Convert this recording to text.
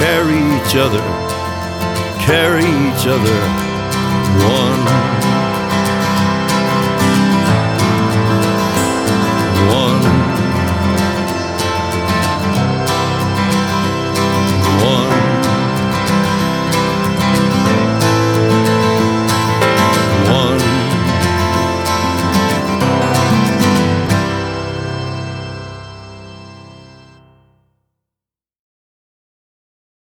carry each other carry each other one